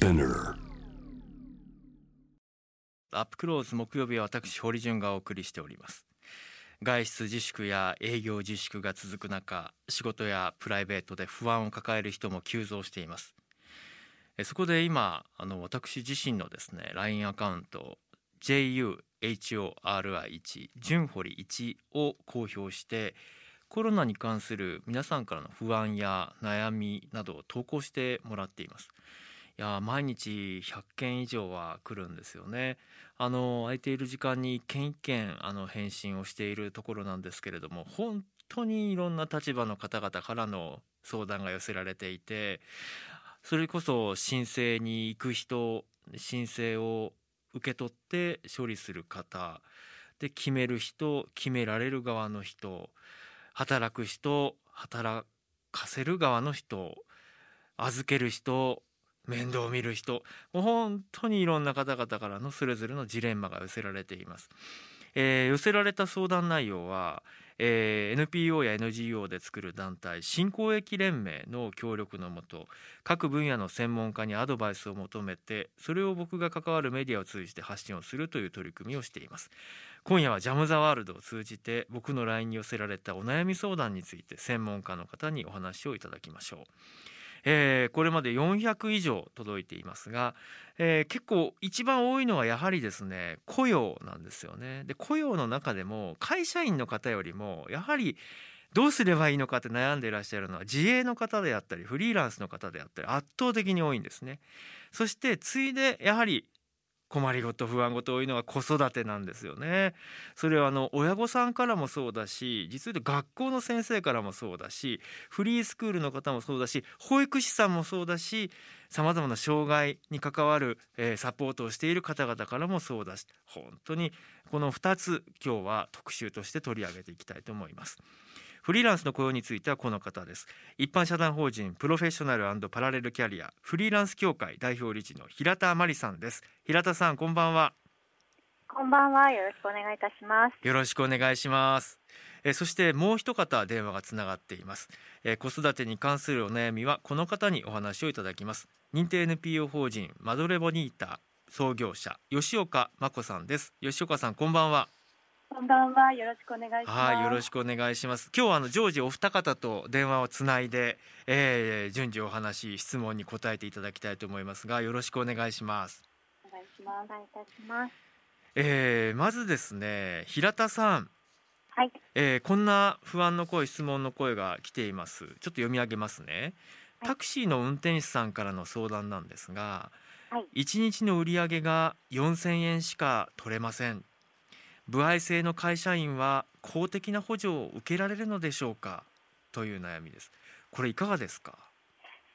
Spinner アップクローズ木曜日は私堀潤がお送りしております。外出自粛や営業自粛が続く中仕事やプライベートで不安を抱える人も急増しています。そこで今あの私自身のですね LINE アカウント JUHORI1 純堀1を公表してコロナに関する皆さんからの不安や悩みなどを投稿してもらっています。や毎日100件以上は来るんですよね。あの空いている時間に一件一件あの返信をしているところなんですけれども本当にいろんな立場の方々からの相談が寄せられていてそれこそ申請に行く人申請を受け取って処理する方で決める人決められる側の人働く人働かせる側の人預ける人面倒を見る人。もう本当にいろんな方々からのそれぞれのジレンマが寄せられています。えー、寄せられた相談内容は、えー、NPO や NGO で作る団体新公益連盟の協力のもと各分野の専門家にアドバイスを求めてそれを僕が関わるメディアを通じて発信をするという取り組みをしています。今夜はジャム・ザ・ワールドを通じて僕の LINE に寄せられたお悩み相談について専門家の方にお話をいただきましょう。えー、これまで400以上届いていますが、えー、結構一番多いのはやはりですね雇用なんですよね。で雇用の中でも会社員の方よりもやはりどうすればいいのかって悩んでいらっしゃるのは自営の方であったりフリーランスの方であったり圧倒的に多いんですね。そしてついでやはり困りごと不安ごと多いのは子育てなんですよね。それはあの親御さんからもそうだし実は学校の先生からもそうだしフリースクールの方もそうだし保育士さんもそうだしさまざまな障害に関わる、えー、サポートをしている方々からもそうだし本当にこの2つ今日は特集として取り上げていきたいと思います。フリーランスの雇用についてはこの方です。一般社団法人プロフェッショナルパラレルキャリアフリーランス協会代表理事の平田真理さんです。平田さんこんばんは。こんばんは。よろしくお願いいたします。よろしくお願いします。えそしてもう一方電話がつながっています。え子育てに関するお悩みはこの方にお話をいただきます。認定 NPO 法人マドレボニータ創業者吉岡真子さんです。吉岡さんこんばんはこんばんは。よろしくお願いします。はい、よろしくお願いします。今日はあの常時お二方と電話をつないで、えー、順次お話、質問に答えていただきたいと思いますが、よろしくお願いします。お願いします。お願いいたします。えー、まずですね、平田さん。はい。えー、こんな不安の声、質問の声が来ています。ちょっと読み上げますね。タクシーの運転手さんからの相談なんですが、はい、1日の売り上げが4000円しか取れません歩合制の会社員は公的な補助を受けられるのでしょうか？という悩みです。これいかがですか？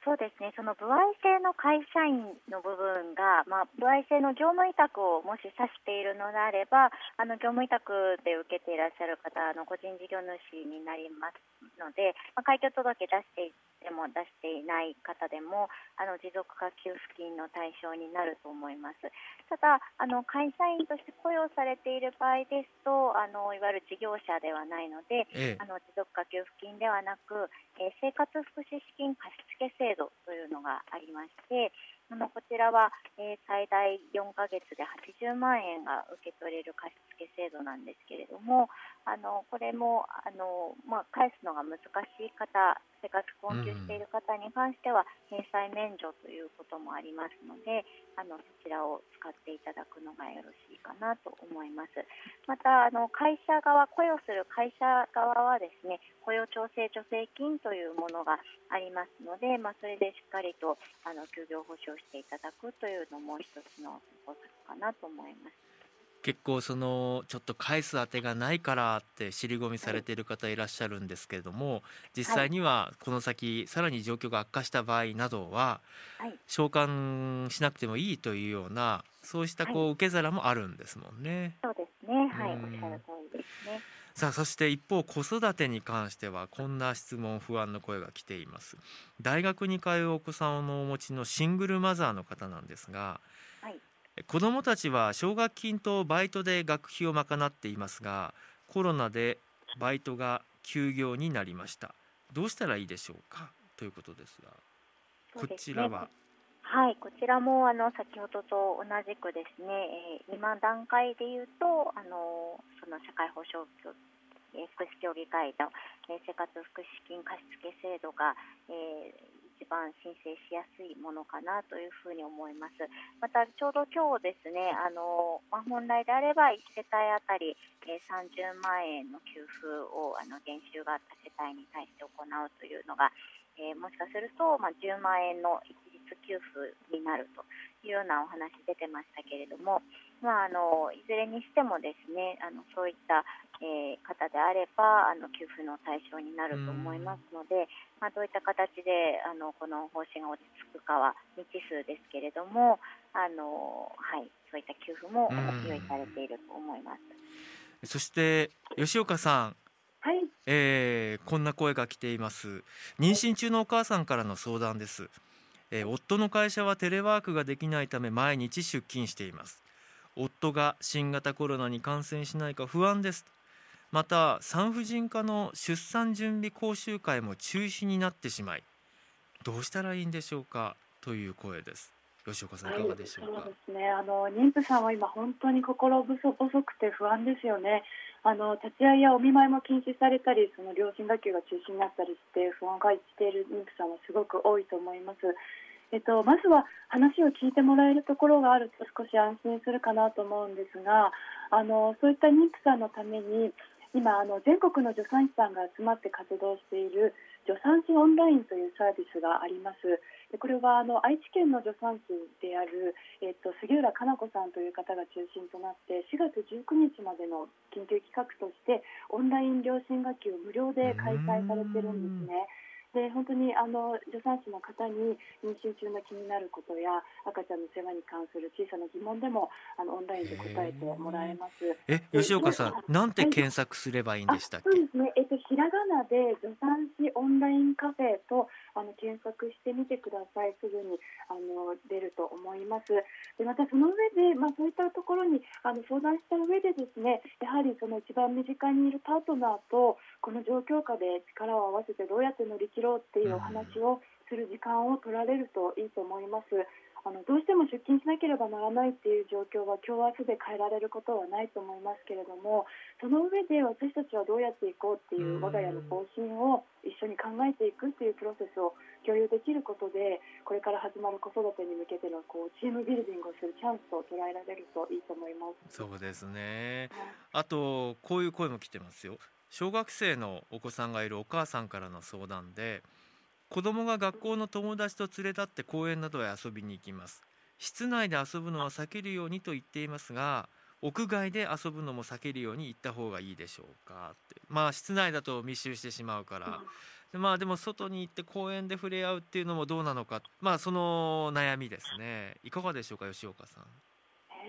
そうですね、その歩合制の会社員の部分が、まあ、歩合制の業務委託をもし指しているのであれば、あの業務委託で受けていらっしゃる方の個人事業主になりますので、まあ、開業届出してでも出していない方でもあの持続化給付金の対象になると思います。ただあの会社員として雇用されている場合ですとあのいわゆる事業者ではないので、ええ、あの持続化給付金ではなく、えー、生活福祉資金貸付制度というのがありましてあのこちらは、えー、最大4ヶ月で80万円が受け取れる貸付制度なんですけれどもあのこれもあの、まあ、返すのが難しい方生活困窮している方に関しては返済免除ということもありますのであのそちらを使っていただくのがよろしいかなと思います。またあの会社側雇用する会社側はですね雇用調整助成金というものがありますので、まあ、それでしっかりとあの休業保障していただくというのも一つの方策かなと思います。結構そのちょっと返す当てがないからって尻込みされている方いらっしゃるんですけれども実際にはこの先さらに状況が悪化した場合などは償還しなくてもいいというようなそうしたこう受け皿もあるんですもんね。そうですねはいおっしゃる通りですね。さあそして一方子育てに関してはこんな質問不安の声が来ています。大学に通うお子さんをお持ちのシングルマザーの方なんですが、はい、子どもたちは奨学金とバイトで学費を賄っていますがコロナでバイトが休業になりました。どうしたらいいでしょうか？ということですがこちらは？はい、こちらもあの先ほどと同じくですね、えー、今段階で言うとあのその社会保障え福祉協議会の、え生活福祉金貸付制度が、えー、一番申請しやすいものかなというふうに思います。またちょうど今日ですね、あのまあ、本来であれば1世帯あたり、え、30万円の給付をあの減収があった世帯に対して行うというのが、えー、もしかすると、まあ、10万円の一律給付になるというようなお話出てましたけれども、まあ、あのいずれにしてもですねあのそういった、えー、方であればあの給付の対象になると思いますので、まあ、どういった形であのこの方針が落ち着くかは未知数ですけれどもあの、はい、そういった給付も用意されていると思います。そして吉岡さん。はい、えー、こんな声が来ています。妊娠中のお母さんからの相談です、えー、夫の会社はテレワークができないため毎日出勤しています。夫が新型コロナに感染しないか不安です。また産婦人科の出産準備講習会も中止になってしまいどうしたらいいんでしょうか？という声です。吉岡さんいかがでしょうか、はい、そうですね。あの妊婦さんは今本当に心細くて不安ですよね。あの立ち会いやお見舞いも禁止されたりその両親学級が中止になったりして不安を感じている妊婦さんはすごく多いと思いますえっと、まずは話を聞いてもらえるところがあると少し安心するかなと思うんですがあのそういった妊婦さんのために今あの全国の助産師さんが集まって活動している助産師オンラインというサービスがあります。でこれはあの愛知県の助産師である、えっと、杉浦かな子さんという方が中心となって4月19日までの緊急企画としてオンライン両親学級を無料で開催されてるんですね。で本当にあの助産師の方に妊娠中の気になることや赤ちゃんの世話に関する小さな疑問でもあのオンラインで答えてもらえます。え吉岡さん、なんて検索すればいいんでしたっけ？そうですね。えっとひらがなで助産師オンラインカフェとあの検索してみてください。すぐにあの出ると思います。でまたその上でまあそういったところにあの相談した上でですね、やはりその一番身近にいるパートナーとこの状況下で力を合わせてどうやって乗り切ろうっていうお話をする時間を取られるといいと思います。あのどうしても出勤しなければならないっていう状況は今日明日で変えられることはないと思いますけれどもその上で私たちはどうやっていこうっていう我が家の方針を一緒に考えていくっていうプロセスを共有できることでこれから始まる子育てに向けてのこうチームビルディングをするチャンスと捉えられるといいと思います。そうですね、あとこういう声も来てますよ。小学生のお子さんがいるお母さんからの相談で子供が学校の友達と連れ立って公園などへ遊びに行きます。室内で遊ぶのは避けるようにと言っていますが屋外で遊ぶのも避けるように行った方がいいでしょうか。って。まあ室内だと密集してしまうから。でまあでも外に行って公園で触れ合うっていうのもどうなのか。まあその悩みですね。いかがでしょうか吉岡さん。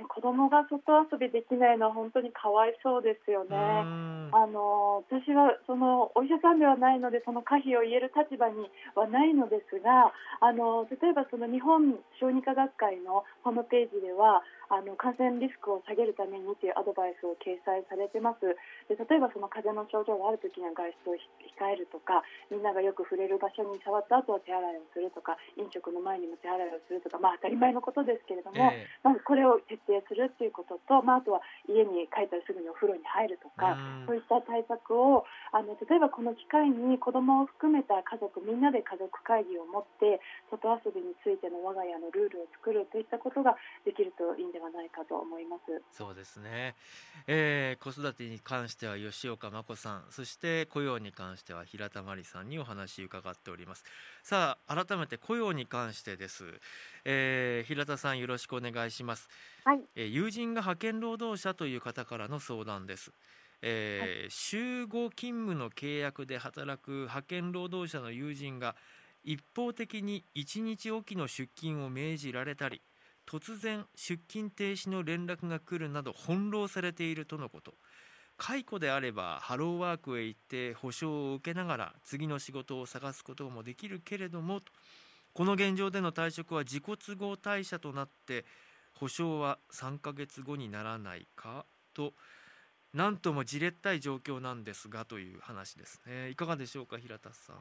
子供が外遊びできないのは本当にかわいそうですよね。あの私はそのお医者さんではないのでその可否を言える立場にはないのですがあの例えばその日本小児科学会のホームページではあの感染リスクを下げるためにというアドバイスを掲載されてます。で例えばその風邪の症状がある時には外出を控えるとかみんながよく触れる場所に触った後は手洗いをするとか飲食の前にも手洗いをするとか、まあ、当たり前のことですけれども、えー、まずこれを徹底するということと、まあ、あとは家に帰ったらすぐにお風呂に入るとか、そういった対策をあの例えばこの機会に子どもを含めた家族みんなで家族会議を持って外遊びについての我が家のルールを作るといったことができるといいんではないかと思います。そうですね、えー、子育てに関しては吉岡真子さんそして雇用に関しては平田真理さんにお話伺っております。さあ改めて雇用に関してです、えー、平田さんよろしくお願いします。はい、えー、友人が派遣労働者という方からの相談ですえー、はい、週5勤務の契約で働く派遣労働者の友人が一方的に1日おきの出勤を命じられたり突然出勤停止の連絡が来るなど翻弄されているとのこと。解雇であればハローワークへ行って保証を受けながら次の仕事を探すこともできるけれどもこの現状での退職は自己都合退社となって保証は3ヶ月後にならないかと何ともじれったい状況なんですがという話ですねいかがでしょうか平田さん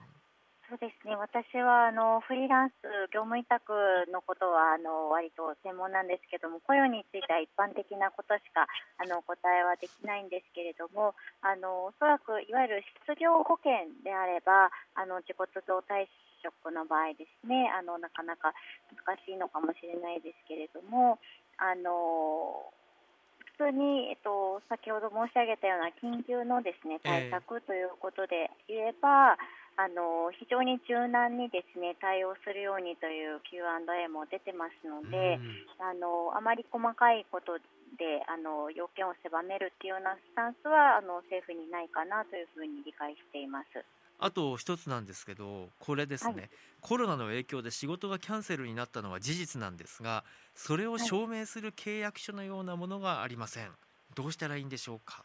そうですね。私はあのフリーランス業務委託のことはあの割と専門なんですけども、雇用については一般的なことしかあの答えはできないんですけれども、あのおそらくいわゆる失業保険であれば、あの自己都合退職の場合ですね、あのなかなか難しいのかもしれないですけれども、あの普通に、えっと、先ほど申し上げたような緊急のですね対策ということで言えば、えーあの非常に柔軟にですね対応するようにという Q&A も出てますので、あのあまり細かいことであの要件を狭めるっていうようなスタンスはあの政府にないかなというふうに理解しています。あと一つなんですけどこれですね、はい、コロナの影響で仕事がキャンセルになったのは事実なんですがそれを証明する契約書のようなものがありません、どうしたらいいんでしょうか？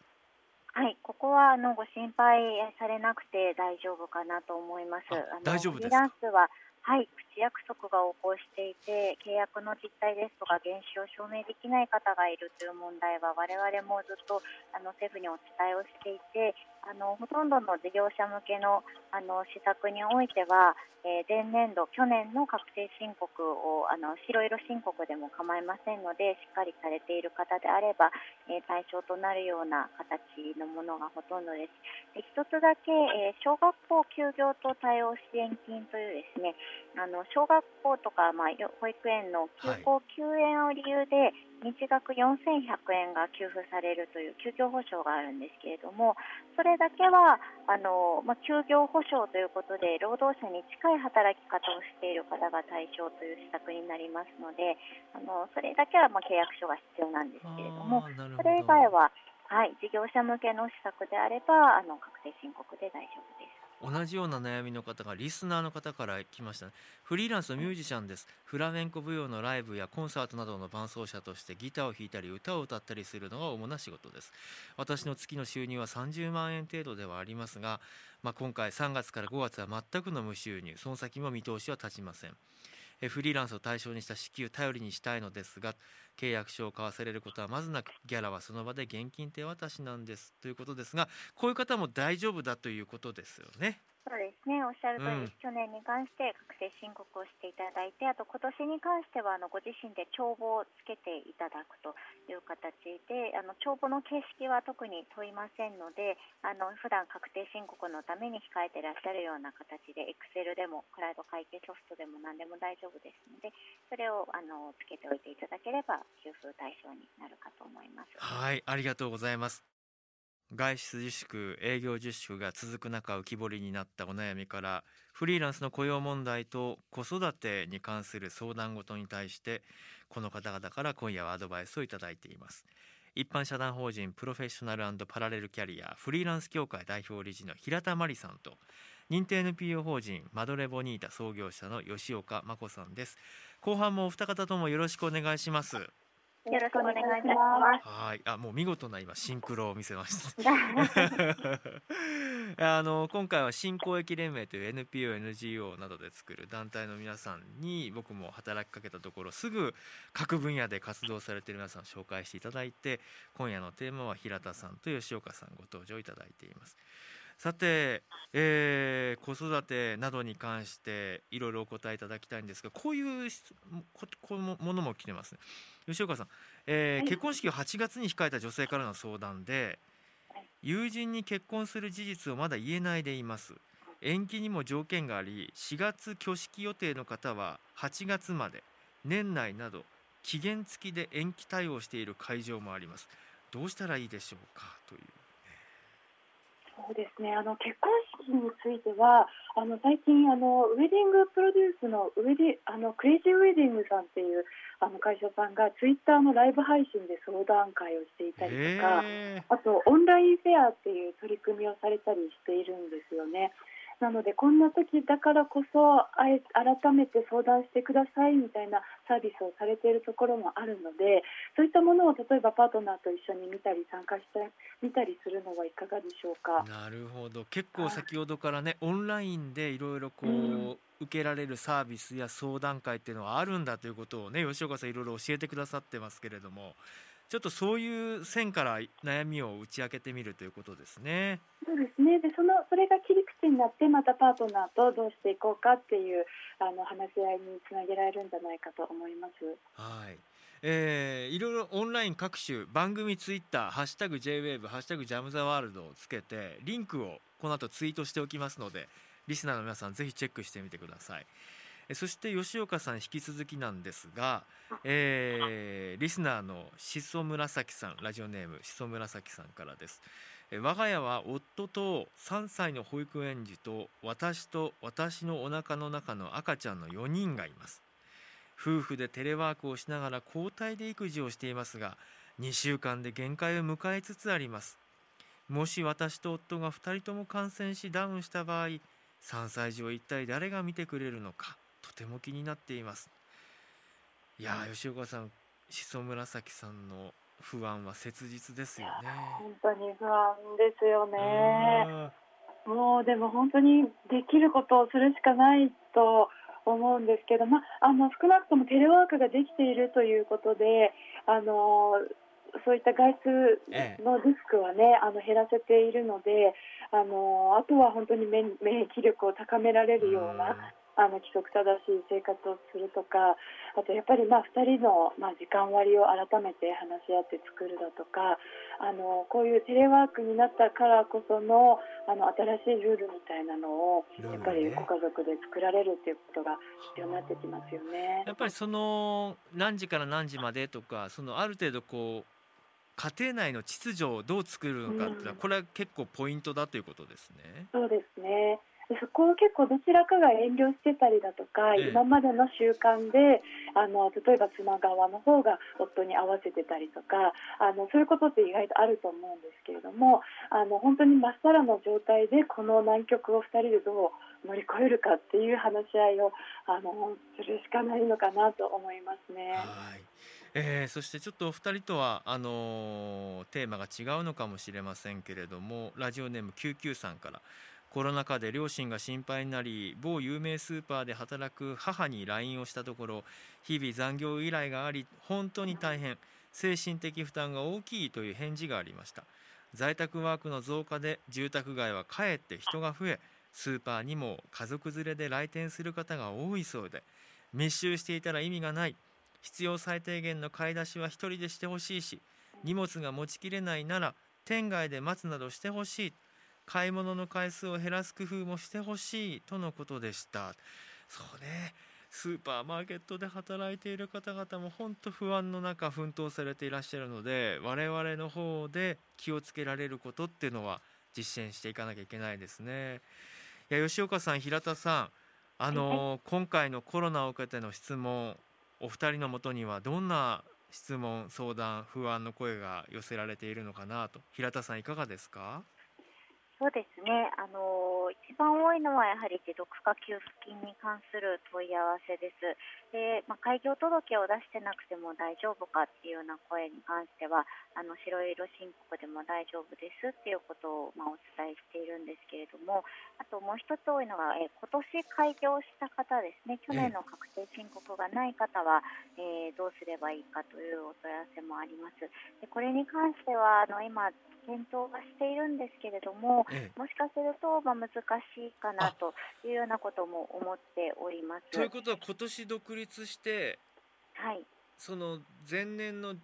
はい、ここはあのご心配されなくて大丈夫かなと思います。あ大丈夫ですか？フリーランスははい、口約束が横行していて、契約の実態ですとか、原資を証明できない方がいるという問題は、我々もずっとあの政府にお伝えをしていて、あのほとんどの事業者向けのあの施策においては、えー、前年度、去年の確定申告をあの白色申告でも構いませんので、しっかりされている方であれば、えー、対象となるような形のものがほとんどです。で一つだけ、えー、小学校休業と対応支援金というですね、あの小学校とか、まあ、保育園の休校休園を理由で、日額4100円が給付されるという休業保障があるんですけれどもそれだけはあの、まあ、休業保障ということで労働者に近い働き方をしている方が対象という施策になりますのであのそれだけはまあ契約書が必要なんですけれどもそれ以外は、はい、事業者向けの施策であればあの確定申告で大丈夫です。同じような悩みの方がリスナーの方から来ました、ね、フリーランスのミュージシャンです。フラメンコ舞踊のライブやコンサートなどの伴奏者としてギターを弾いたり歌を歌ったりするのが主な仕事です。私の月の収入は30万円程度ではありますが、まあ、今回3月から5月は全くの無収入。その先も見通しは立ちません。フリーランスを対象にした支給頼りにしたいのですが契約書を交わされることはまずなくギャラはその場で現金手渡しなんですということですがこういう方も大丈夫だということですよね。そうですね、おっしゃる通り、うん、去年に関して確定申告をしていただいて、あと今年に関してはあのご自身で帳簿をつけていただくという形で、あの帳簿の形式は特に問いませんので、あの普段確定申告のために控えていらっしゃるような形で、エクセルでもクラウド会計ソフトでも何でも大丈夫ですので、それをあのつけておいていただければ給付対象になるかと思います。はい、ありがとうございます。外出自粛営業自粛が続く中浮き彫りになったお悩みからフリーランスの雇用問題と子育てに関する相談事に対してこの方々から今夜はアドバイスをいただいています。一般社団法人プロフェッショナルパラレルキャリアフリーランス協会代表理事の平田真理さんと認定 NPO 法人マドレボニータ創業者の吉岡真子さんです。後半もお二方ともよろしくお願いします。よろしくお願いします。はい、あ、もう見事な今シンクロを見せました。あの今回は新公益連盟という NPO、NGO などで作る団体の皆さんに僕も働きかけたところすぐ各分野で活動されている皆さんを紹介していただいて今夜のテーマは平田さんと吉岡さんご登場いただいています。さて、えー、子育てなどに関していろいろお答えいただきたいんですがこういうここものも来てますね。吉岡さん、えーはい、結婚式を8月に控えた女性からの相談で友人に結婚する事実をまだ言えないでいます。延期にも条件があり4月挙式予定の方は8月まで年内など期限付きで延期対応している会場もあります。どうしたらいいでしょうかというそうですねあの結婚式についてはあの最近あのウェディングプロデュースのウェディあのクレイジーウェディングさんっていうあの会社さんがツイッターのライブ配信で相談会をしていたりとかあとオンラインフェアっていう取り組みをされたりしているんですよね。なのでこんな時だからこそ改めて相談してくださいみたいなサービスをされているところもあるのでそういったものを例えばパートナーと一緒に見たり参加してみたりするのはいかがでしょうか。なるほど。結構先ほどからねオンラインでいろいろこう、うん。受けられるサービスや相談会っていうのはあるんだということをね吉岡さんいろいろ教えてくださってますけれどもちょっとそういう線から悩みを打ち明けてみるということですね。そうですね。で、そのそれが切り口になってまたパートナーとどうしていこうかっていうあの話し合いにつなげられるんじゃないかと思います。はい。えー、いろいろオンライン各種番組ツイッターハッシュタグ JWAVE ハッシュタグジャムザワールドをつけてリンクをこの後ツイートしておきますのでリスナーの皆さんぜひチェックしてみてください。そして吉岡さん引き続きなんですが、えー、リスナーのしそ紫さんラジオネームしそ紫さんからです。我が家は夫と3歳の保育園児と私と私のお腹の中の赤ちゃんの4人がいます。夫婦でテレワークをしながら交代で育児をしていますが2週間で限界を迎えつつあります。もし私と夫が2人とも感染しダウンした場合3歳児を一体誰が見てくれるのかとても気になっています。いや吉岡さんしそ紫さんの不安は切実ですよね。本当に不安ですよね。もうでも本当にできることをするしかないと思うんですけど、まあ、あの少なくともテレワークができているということであのそういった外出のリスクはね、あの減らせているのであのあとは本当に免疫力を高められるようなあの規則正しい生活をするとかあとやっぱりまあ2人のまあ時間割を改めて話し合って作るだとかあのこういうテレワークになったからこそのあの新しいルールみたいなのをやっぱりご家族で作られるっていうことが必要になってきますよね。やっぱりその何時から何時までとかそのある程度こう家庭内の秩序をどう作るのかっていうのは、これは結構ポイントだということですね。そうですね。でそこを結構どちらかが遠慮してたりだとか、ええ、今までの習慣であの例えば妻側の方が夫に合わせてたりとかあのそういうことって意外とあると思うんですけれどもあの本当にまっさらの状態でこの難局を2人でどう乗り越えるかっていう話し合いをあのするしかないのかなと思いますね。はいえー、そしてちょっとお二人とはあのー、テーマが違うのかもしれませんけれどもラジオネーム99さんからコロナ禍で両親が心配になり某有名スーパーで働く母に LINE をしたところ日々残業依頼があり本当に大変精神的負担が大きいという返事がありました。在宅ワークの増加で住宅街はかえって人が増えスーパーにも家族連れで来店する方が多いそうで密集していたら意味がない。必要最低限の買い出しは1人でしてほしいし荷物が持ちきれないなら店外で待つなどしてほしい。買い物の回数を減らす工夫もしてほしいとのことでした。そうね。スーパーマーケットで働いている方々も本当不安の中奮闘されていらっしゃるので我々の方で気をつけられることっていうのは実践していかなきゃいけないですね。いや吉岡さん平田さんあの、今回のコロナを受けての質問お二人のもとにはどんな質問相談不安の声が寄せられているのかなと。平田さんいかがですか？そうですね、あの一番多いのはやはり持続化給付金に関する問い合わせです。でまあ、開業届を出してなくても大丈夫かっていうような声に関しては、あの白色申告でも大丈夫ですっていうことを、まあ、お伝えしているんですけれども、あともう一つ多いのが、え今年開業した方ですね、去年の確定申告がない方は、えー、どうすればいいかというお問い合わせもあります。でこれに関してはあの今検討はしているんですけれども、ええ、もしかすると、まあ、難しいかなというようなことも思っております。ということは今年独立して、はい、その前年の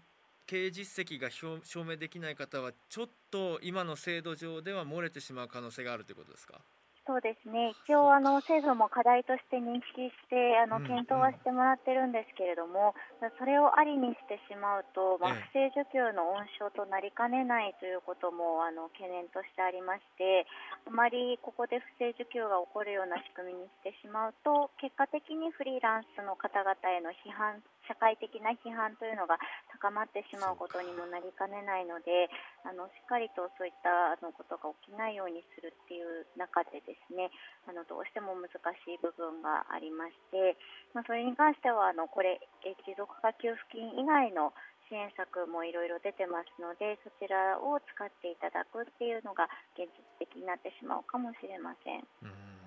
経営実績が証明できない方はちょっと今の制度上では漏れてしまう可能性があるということですか？そうですね。一応あの政府も課題として認識してあの検討はしてもらってるんですけれども、うんうん、それをありにしてしまうと、まあ、不正受給の温床となりかねないということもあの懸念としてありましてあまりここで不正受給が起こるような仕組みにしてしまうと結果的にフリーランスの方々への批判社会的な批判というのが高まってしまうことにもなりかねないのであのしっかりとそういったあのことが起きないようにするっていう中でですねあのどうしても難しい部分がありまして、まあ、それに関してはあのこれ持続化給付金以外の支援策もいろいろ出てますのでそちらを使っていただくっていうのが現実的になってしまうかもしれません。うん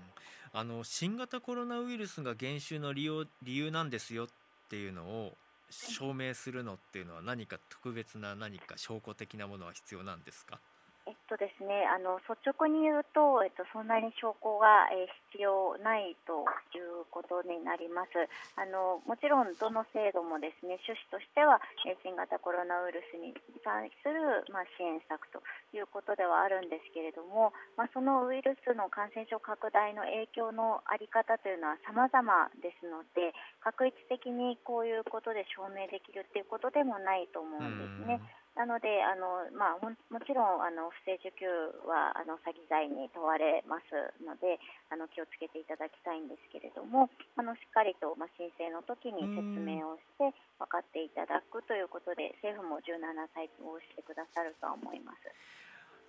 あの新型コロナウイルスが減収の理由理由なんですよっていうのを、証明するのっていうのは何か特別な何か証拠的なものは必要なんですか？えっとですね、あの率直に言うと、えっと、そんなに証拠が、え、必要ないということになります。あのもちろん、どの制度もですね趣旨としては、え、新型コロナウイルスに対する、まあ、支援策ということではあるんですけれども、まあ、そのウイルスの感染症拡大の影響のあり方というのは様々ですので、確一的にこういうことで証明できるということでもないと思うんですね。なのであの、まあ、ももちろんあの不正受給はあの詐欺罪に問われますのであの気をつけていただきたいんですけれどもあのしっかりと、まあ、申請の時に説明をして分かっていただくということで政府も柔軟な対応をしてくださるとは思います。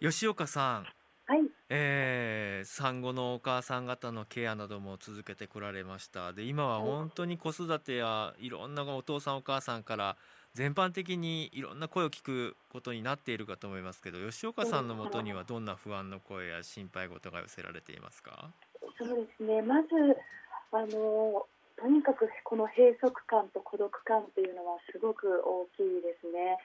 吉岡さん。はい、えー、産後のお母さん方のケアなども続けてこられました。で今は本当に子育てやいろんなお父さんお母さんから全般的にいろんな声を聞くことになっているかと思いますけど吉岡さんのもとにはどんな不安の声や心配事が寄せられていますか？そうですねまずあのとにかくこの閉塞感と孤独感っていうのはすごく大きいですね。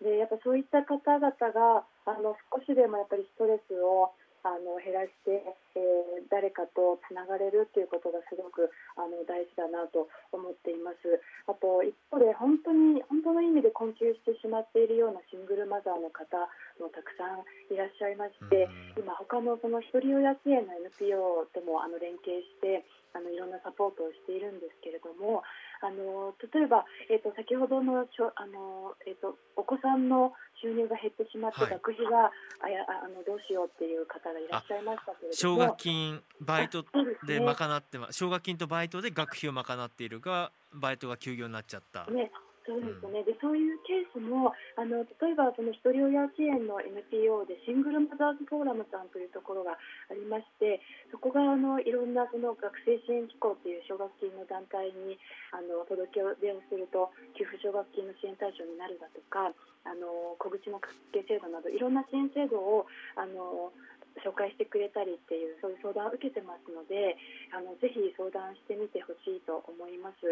でやっぱそういった方々があの少しでもやっぱりストレスをあの減らして、えー、誰かとつながれるっていうことがすごくあの大事だなと思っています。あと一方で本当に本当の意味で困窮してしまっているようなシングルマザーの方もたくさんいらっしゃいまして、今他のその一人親支援の NPO ともあの連携してあのいろんなサポートをしているんですけれどもあの例えば、えーと、先ほどのちょあの、えーと、お子さんの収入が減ってしまって、はい、学費があやあのどうしようっていう方がいらっしゃいましたけれども。奨学金バイトで賄ってま、ね、奨学金とバイトで学費を賄っているがバイトが休業になっちゃった。ねそうですね、でそういうケースもあの例えばその一人親支援の NPO でシングルマザーズフォーラムさんというところがありましてそこがあのいろんなその学生支援機構という奨学金の団体にあの届け出をすると給付奨学金の支援対象になるだとかあの小口の家計制度などいろんな支援制度をあの紹介してくれたりっていうそういう相談を受けてますのであのぜひ相談してみてほしいと思います。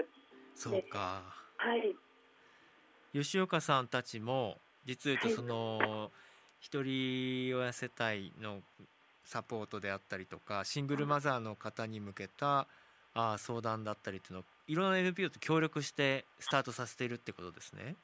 そうか。はい吉岡さんたちも実を言うとその、一人親世帯のサポートであったりとかシングルマザーの方に向けたあ相談だったりっていうのをいろんな NPO と協力してスタートさせているってことですね。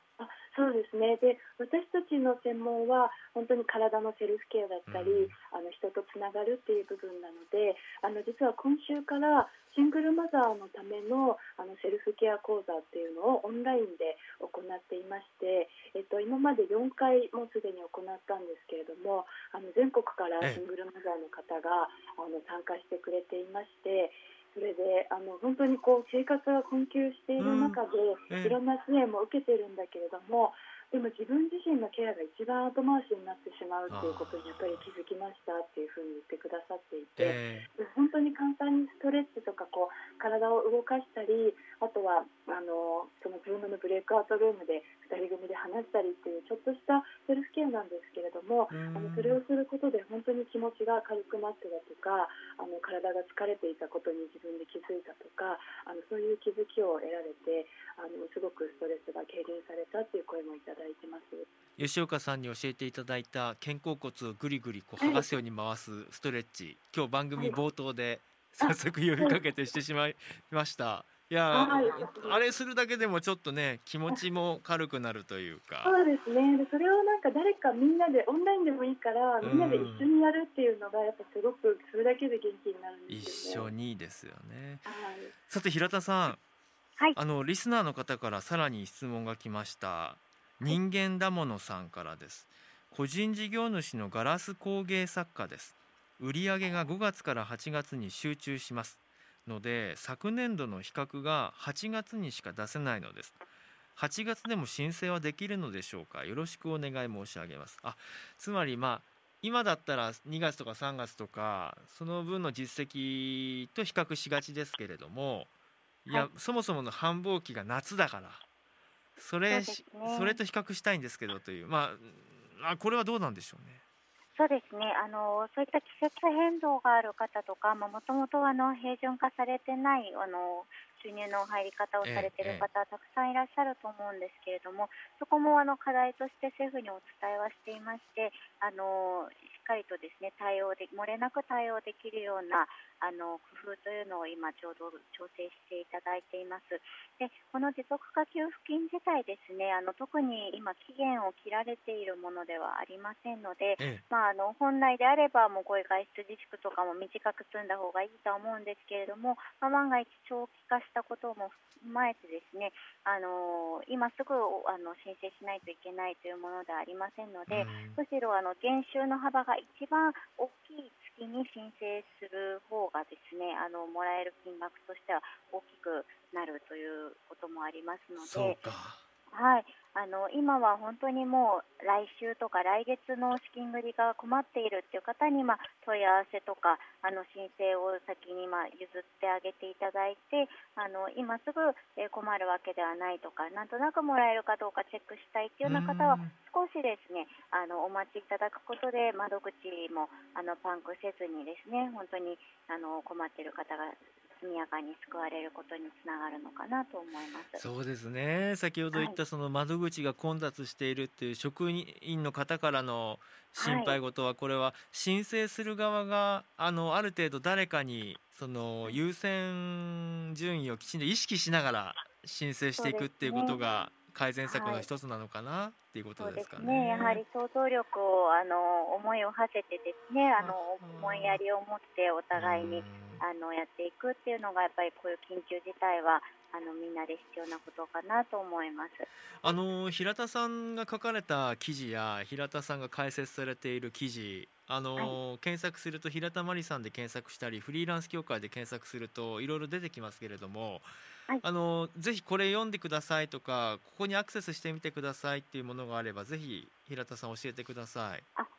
そうですねで私たちの専門は本当に体のセルフケアだったり、うん、あの人とつながるっていう部分なのであの実は今週からシングルマザーのためのあのセルフケア講座っていうのをオンラインで行っていまして、えっと、今まで4回もすでに行ったんですけれどもあの全国からシングルマザーの方があの参加してくれていまして。それであの本当にこう生活が困窮している中で、いろんな支援も受けてるんだけれどもでも自分自身のケアが一番後回しになってしまうっていうことにやっぱり気づきましたっていうふうに言ってくださっていて、えー、本当に簡単にストレッチとかこう体を動かしたりあとはあのそのズームのブレイクアウトルームで2人組で話したりっていうちょっとしたセルフケアなんですけれども、あのそれをすることで本当に気持ちが軽くなってだとかあの体が疲れていたことに自分で気づいたとかあのそういう気づきを得られてあのすごくストレスが軽減されたっていう声もいただいてます。吉岡さんに教えていただいた肩甲骨をぐりぐりこう剥がすように回すストレッチ、今日番組冒頭で早速呼びかけてしてしまいました。いや、はい、あれするだけでもちょっとね気持ちも軽くなるというか。そうですね。でそれをなんか誰かみんなでオンラインでもいいからみんなで一緒にやるっていうのがやっぱすごくそれだけで元気になるんですよ、ね、一緒にですよね、はい、さて平田さんはい、あのリスナーの方からさらに質問が来ました。人間だものさんからです。個人事業主のガラス工芸作家です。売上が5月から8月に集中しますので昨年度の比較が8月にしか出せないのです。8月でも申請はできるのでしょうか？よろしくお願い申し上げます。あつまりまあ今だったら2月とか3月とかその分の実績と比較しがちですけれどもいや、はい、そもそもの繁忙期が夏だからそれそ、ね,、れと比較したいんですけどというまあこれはどうなんでしょうね。そうですね。あのそういった季節変動がある方とかもともと平準化されてないあの収入の入り方をされている方、たくさんいらっしゃると思うんですけれども、そこもあの課題として政府にお伝えはしていまして、あのしっかりとですね対応で漏れなく対応できるようなあの工夫というのを今ちょうど調整していただいています。でこの持続化給付金自体ですねあの特に今期限を切られているものではありませんので、ええ、まあ、あの本来であればもうこういう外出自粛とかも短く済んだ方がいいとは思うんですけれども、まあ、万が一長期化したことも踏まえてですねあの今すぐあの申請しないといけないというものではありませんので、むしろあの減収の幅が一番大きいに申請する方がですねあのもらえる金額としては大きくなるということもありますので。はい、あの今は本当にもう来週とか来月の資金繰りが困っているっていう方に、まあ、問い合わせとかあの申請を先にまあ譲ってあげていただいてあの今すぐ困るわけではないとかなんとなくもらえるかどうかチェックしたいっていうような方は少しですねあのお待ちいただくことで窓口もあのパンクせずにですね本当にあの困っている方が速やかに救われることにつながるのかなと思います。そうですね。先ほど言ったその窓口が混雑しているっていう職員の方からの心配事はこれは申請する側があのある程度誰かにその優先順位をきちんと意識しながら申請していくっていうことが改善策の一つなのかな、はい、っていうことですかね。ね。やはり想像力をあの思いを馳せてですねあの思いやりを持ってお互いにあのやっていくっていうのがやっぱりこういう緊急事態はあのみんなで必要なことかなと思います。あの平田さんが書かれた記事や平田さんが解説されている記事あの、はい、検索すると平田真理さんで検索したりフリーランス協会で検索するといろいろ出てきますけれども、はい、あのぜひこれ読んでくださいとかここにアクセスしてみてくださいっていうものがあればぜひ平田さん教えてください。あはい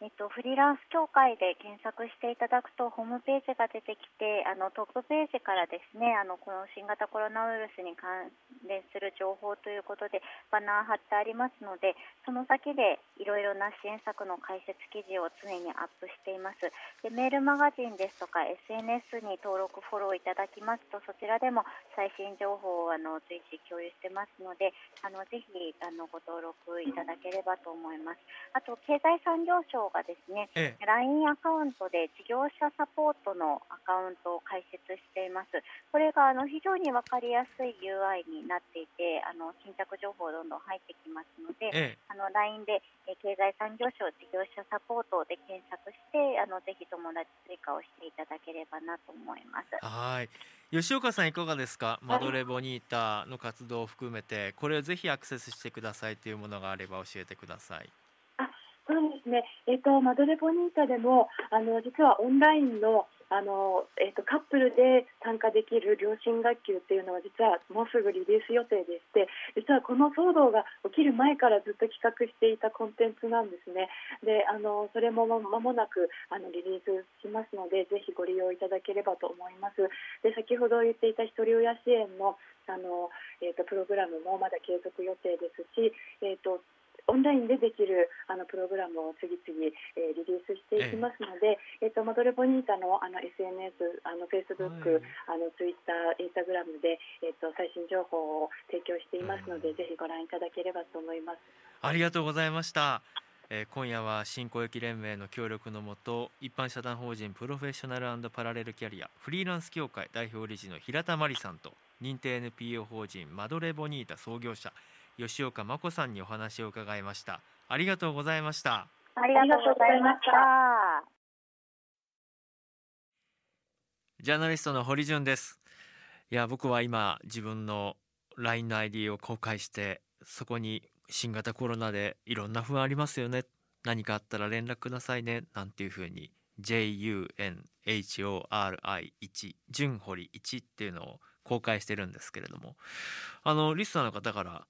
えっと、フリーランス協会で検索していただくとホームページが出てきてあのトップページからですねあのこの新型コロナウイルスに関連する情報ということでバナー貼ってありますのでその先でいろいろな支援策の解説記事を常にアップしています。でメールマガジンですとか SNS に登録フォローいただきますとそちらでも最新情報をあの随時共有してますのであのぜひあのご登録いただければと思います。あと経済産業省がですね、ええ、LINE アカウントで事業者サポートのアカウントを開設しています。これがあの非常に分かりやすい UI になっていて、あの新着情報どんどん入ってきますので、ええ、あの LINE で経済産業省事業者サポートで検索して、あのぜひ友達追加をしていただければなと思います。はい。吉岡さんいかがですか、マドレボニータの活動を含めてこれをぜひアクセスしてくださいというものがあれば教えてください。ですね、えーと、マドレボニータでもあの実はオンラインのあの、えーと、カップルで参加できる両親学級っていうのは実はもうすぐリリース予定でして実はこの騒動が起きる前からずっと企画していたコンテンツなんですね。であのそれも間もなくあのリリースしますのでぜひご利用いただければと思います。で先ほど言っていた一人親支援のあの、えーと、プログラムもまだ継続予定ですし、えーとオンラインでできるあのプログラムを次々、えー、リリースしていきますので、えー、えーとマドレボニータのあの SNS、あのフェイスブック、はい、あのツイッター、インスタグラムで、えーと、最新情報を提供していますので、ぜひご覧いただければと思います。ありがとうございました。えー、今夜は新公益連盟の協力のもと一般社団法人プロフェッショナルパラレルキャリアフリーランス協会代表理事の平田真理さんと認定 NPO 法人マドレボニータ創業者吉岡真子さんにお話を伺いました。ありがとうございました。ありがとうございました。ジャーナリストの堀潤です。いや僕は今自分の LINE の ID を公開してそこに新型コロナでいろんな不安ありますよね。何かあったら連絡くださいね。なんていうふうに JUNHORI1 純堀1っていうのを公開してるんですけれども。あのリスナーの方から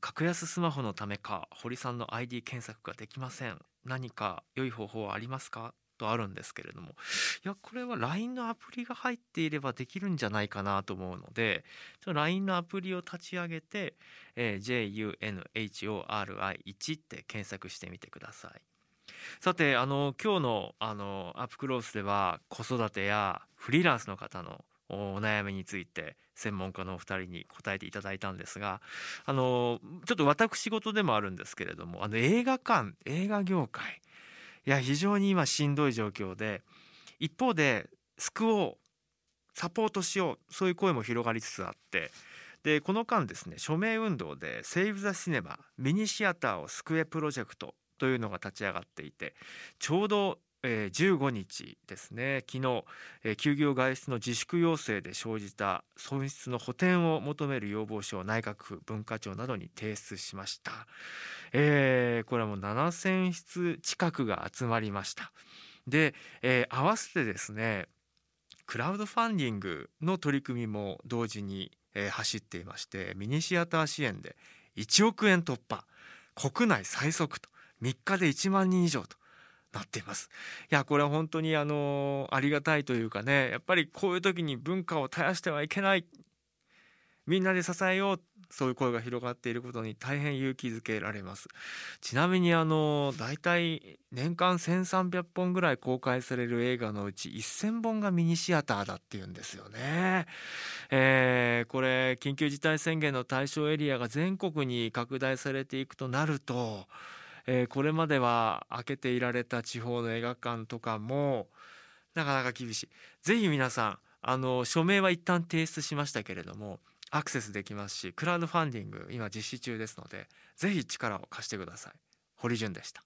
格安スマホのためか堀さんの ID 検索ができません。何か良い方法はありますか？とあるんですけれども。いやこれは LINE のアプリが入っていればできるんじゃないかなと思うので LINE のアプリを立ち上げて、えー、JUNHORI1 って検索してみてください。さてあの今日のあのアップクロースでは子育てやフリーランスの方のお悩みについて専門家のお二人に答えていただいたんですがあのちょっと私事でもあるんですけれどもあの映画館映画業界いや非常に今しんどい状況で一方で救おうサポートしようそういう声も広がりつつあってでこの間ですね署名運動で「セーブ・ザ・シネマミニシアターを救えプロジェクト」というのが立ち上がっていてちょうどえ、15日ですね。昨日、えー、休業外出の自粛要請で生じた損失の補填を求める要望書を内閣府文化庁などに提出しました、えー、これはもう7000筆近くが集まりました。で、えー、合わせてですねクラウドファンディングの取り組みも同時に、えー、走っていましてミニシアター支援で1億円突破。国内最速と。3日で1万人以上と。なっています。いやこれは本当にあのありがたいというかねやっぱりこういう時に文化を絶やしてはいけない。みんなで支えよう。そういう声が広がっていることに大変勇気づけられます。ちなみにあの大体年間1300本ぐらい公開される映画のうち1000本がミニシアターだっていうんですよね、えー、これ緊急事態宣言の対象エリアが全国に拡大されていくとなるとえー、これまでは開けていられた地方の映画館とかもなかなか厳しい。ぜひ皆さんあの署名は一旦提出しましたけれどもアクセスできますしクラウドファンディング今実施中ですのでぜひ力を貸してください。堀潤でした。